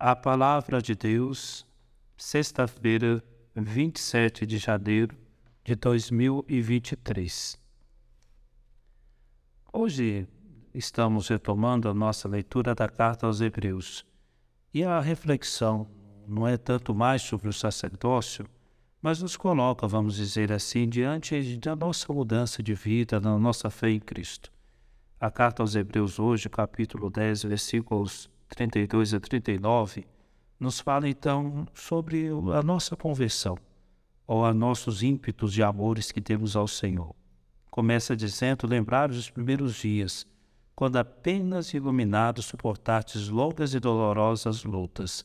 A palavra de Deus, sexta-feira, 27 de janeiro de 2023. Hoje estamos retomando a nossa leitura da carta aos Hebreus. E a reflexão não é tanto mais sobre o sacerdócio, mas nos coloca, vamos dizer assim, diante da nossa mudança de vida, da nossa fé em Cristo. A carta aos Hebreus hoje, capítulo 10, versículos 32 a 39, nos fala então sobre a nossa conversão, ou a nossos ímpetos de amores que temos ao Senhor. Começa dizendo: lembrar os primeiros dias, quando apenas iluminados suportastes longas e dolorosas lutas.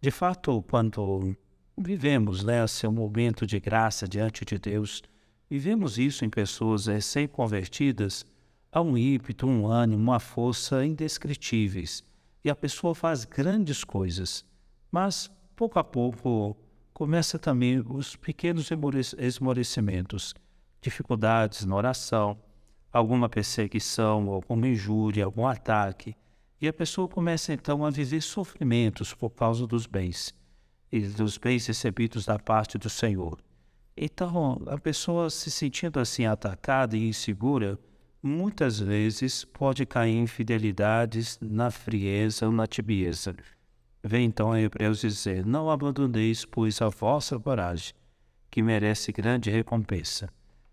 De fato, quando vivemos né, momento de graça diante de Deus, vivemos isso em pessoas recém-convertidas, há um ímpeto, um ânimo, uma força indescritíveis e a pessoa faz grandes coisas, mas pouco a pouco começa também os pequenos esmorecimentos, dificuldades na oração, alguma perseguição, alguma injúria, algum ataque, e a pessoa começa então a viver sofrimentos por causa dos bens e dos bens recebidos da parte do Senhor. Então, a pessoa se sentindo assim atacada e insegura, muitas vezes pode cair em infidelidades na frieza ou na tibieza. Vem então a Hebreus dizer: Não abandoneis, pois, a vossa coragem, que merece grande recompensa.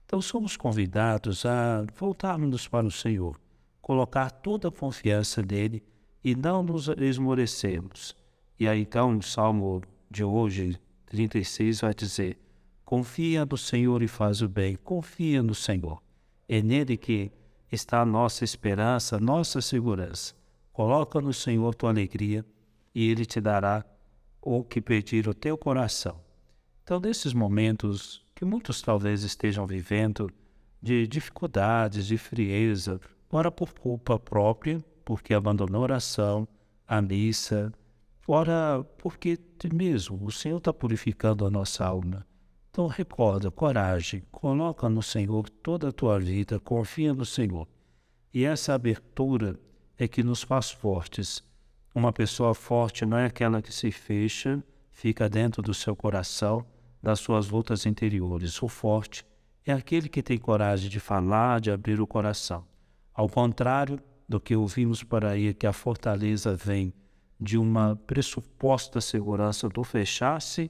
Então somos convidados a voltarmos para o Senhor, colocar toda a confiança nele e não nos esmorecermos. E aí então o Salmo de hoje, 36, vai dizer: Confia no Senhor e faz o bem, confia no Senhor. É nele que está a nossa esperança, nossa segurança. Coloca no Senhor tua alegria e Ele te dará o que pedir o teu coração. Então, nesses momentos que muitos talvez estejam vivendo de dificuldades, de frieza, ora por culpa própria, porque abandonou a oração, a missa, ora porque mesmo o Senhor está purificando a nossa alma. Então recorda, coragem, coloca no Senhor toda a tua vida, confia no Senhor. E essa abertura é que nos faz fortes. Uma pessoa forte não é aquela que se fecha, fica dentro do seu coração, das suas lutas interiores. O forte é aquele que tem coragem de falar, de abrir o coração. Ao contrário do que ouvimos por aí, que a fortaleza vem de uma pressuposta segurança do fechar-se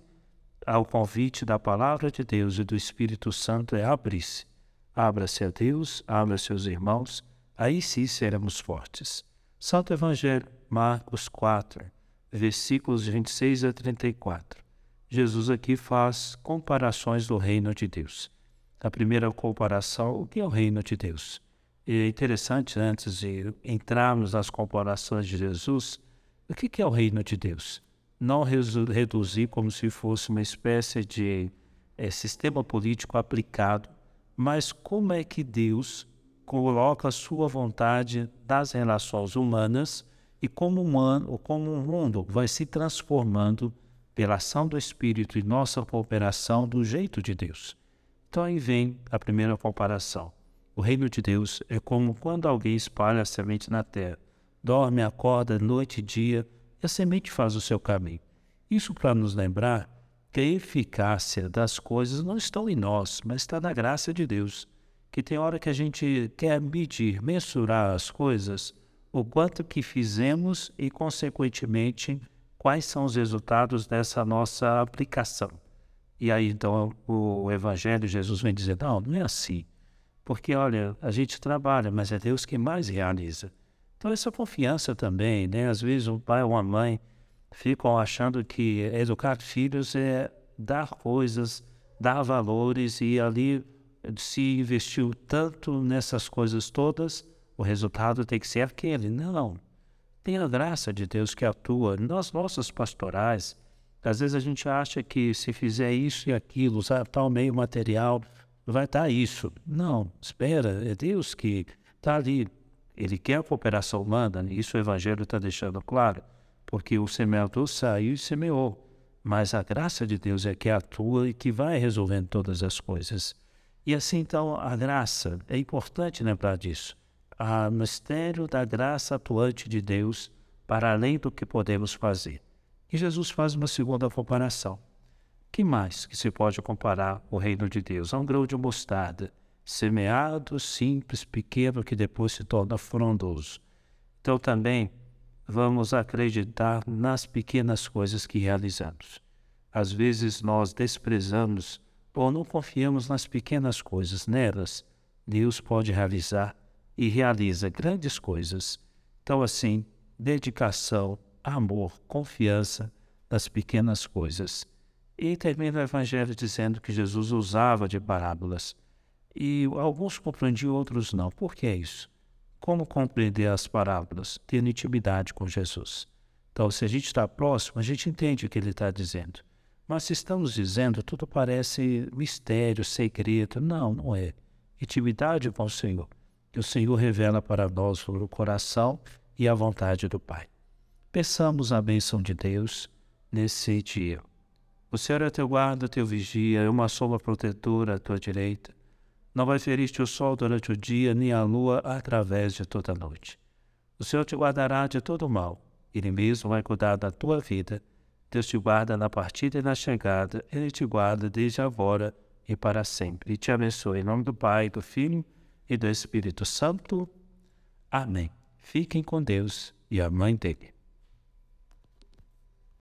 ao convite da palavra de Deus e do Espírito Santo é abrir-se. Abra-se a Deus, abra-se aos irmãos, aí sim seremos fortes. Santo Evangelho, Marcos 4, versículos 26 a 34. Jesus aqui faz comparações do reino de Deus. A primeira comparação, o que é o reino de Deus? E é interessante, antes de entrarmos nas comparações de Jesus, o que é o reino de Deus? Não reduzir como se fosse uma espécie de é, sistema político aplicado, mas como é que Deus coloca a sua vontade das relações humanas e como, humano, como o mundo vai se transformando pela ação do Espírito e nossa cooperação do jeito de Deus. Então aí vem a primeira comparação. O reino de Deus é como quando alguém espalha a semente na terra. Dorme, acorda, noite e dia, e a semente faz o seu caminho. Isso para nos lembrar que a eficácia das coisas não está em nós, mas está na graça de Deus. Que tem hora que a gente quer medir, mensurar as coisas, o quanto que fizemos e, consequentemente, quais são os resultados dessa nossa aplicação. E aí, então, o Evangelho, Jesus vem dizer: não, não é assim. Porque, olha, a gente trabalha, mas é Deus que mais realiza. Então, essa confiança também, né? Às vezes, um pai ou uma mãe ficam achando que educar filhos é dar coisas, dar valores e ali se investiu tanto nessas coisas todas, o resultado tem que ser aquele. Não. Tem a graça de Deus que atua nas nossas pastorais. Às vezes a gente acha que se fizer isso e aquilo, usar tal meio material, vai estar isso. Não, espera, é Deus que está ali ele quer a cooperação humana, isso o Evangelho está deixando claro, porque o semeador saiu e semeou. Mas a graça de Deus é que atua e que vai resolvendo todas as coisas. E assim, então, a graça, é importante lembrar disso. O mistério da graça atuante de Deus para além do que podemos fazer. E Jesus faz uma segunda comparação. Que mais que se pode comparar o reino de Deus? A um grão de mostarda, semeado, simples, pequeno, que depois se torna frondoso. Então também vamos acreditar nas pequenas coisas que realizamos. Às vezes nós desprezamos ou não confiamos nas pequenas coisas, nelas Deus pode realizar e realiza grandes coisas. Então, assim, dedicação, amor, confiança nas pequenas coisas. E termina o Evangelho dizendo que Jesus usava de parábolas. E alguns compreendiam, outros não. Por que isso? Como compreender as parábolas? Tendo intimidade com Jesus. Então, se a gente está próximo, a gente entende o que ele está dizendo. Mas se estamos dizendo, tudo parece mistério, segredo. Não, não é. Intimidade com o Senhor. Que o Senhor revela para nós o coração e a vontade do Pai. Peçamos a bênção de Deus nesse dia. O Senhor é teu guarda, teu vigia, é uma sombra protetora à tua direita. Não vai ferir-te o sol durante o dia, nem a lua através de toda a noite. O Senhor te guardará de todo mal. Ele mesmo vai cuidar da tua vida. Deus te guarda na partida e na chegada. Ele te guarda desde agora e para sempre. E te abençoe. Em nome do Pai, do Filho e do Espírito Santo. Amém. Fiquem com Deus e a mãe dele.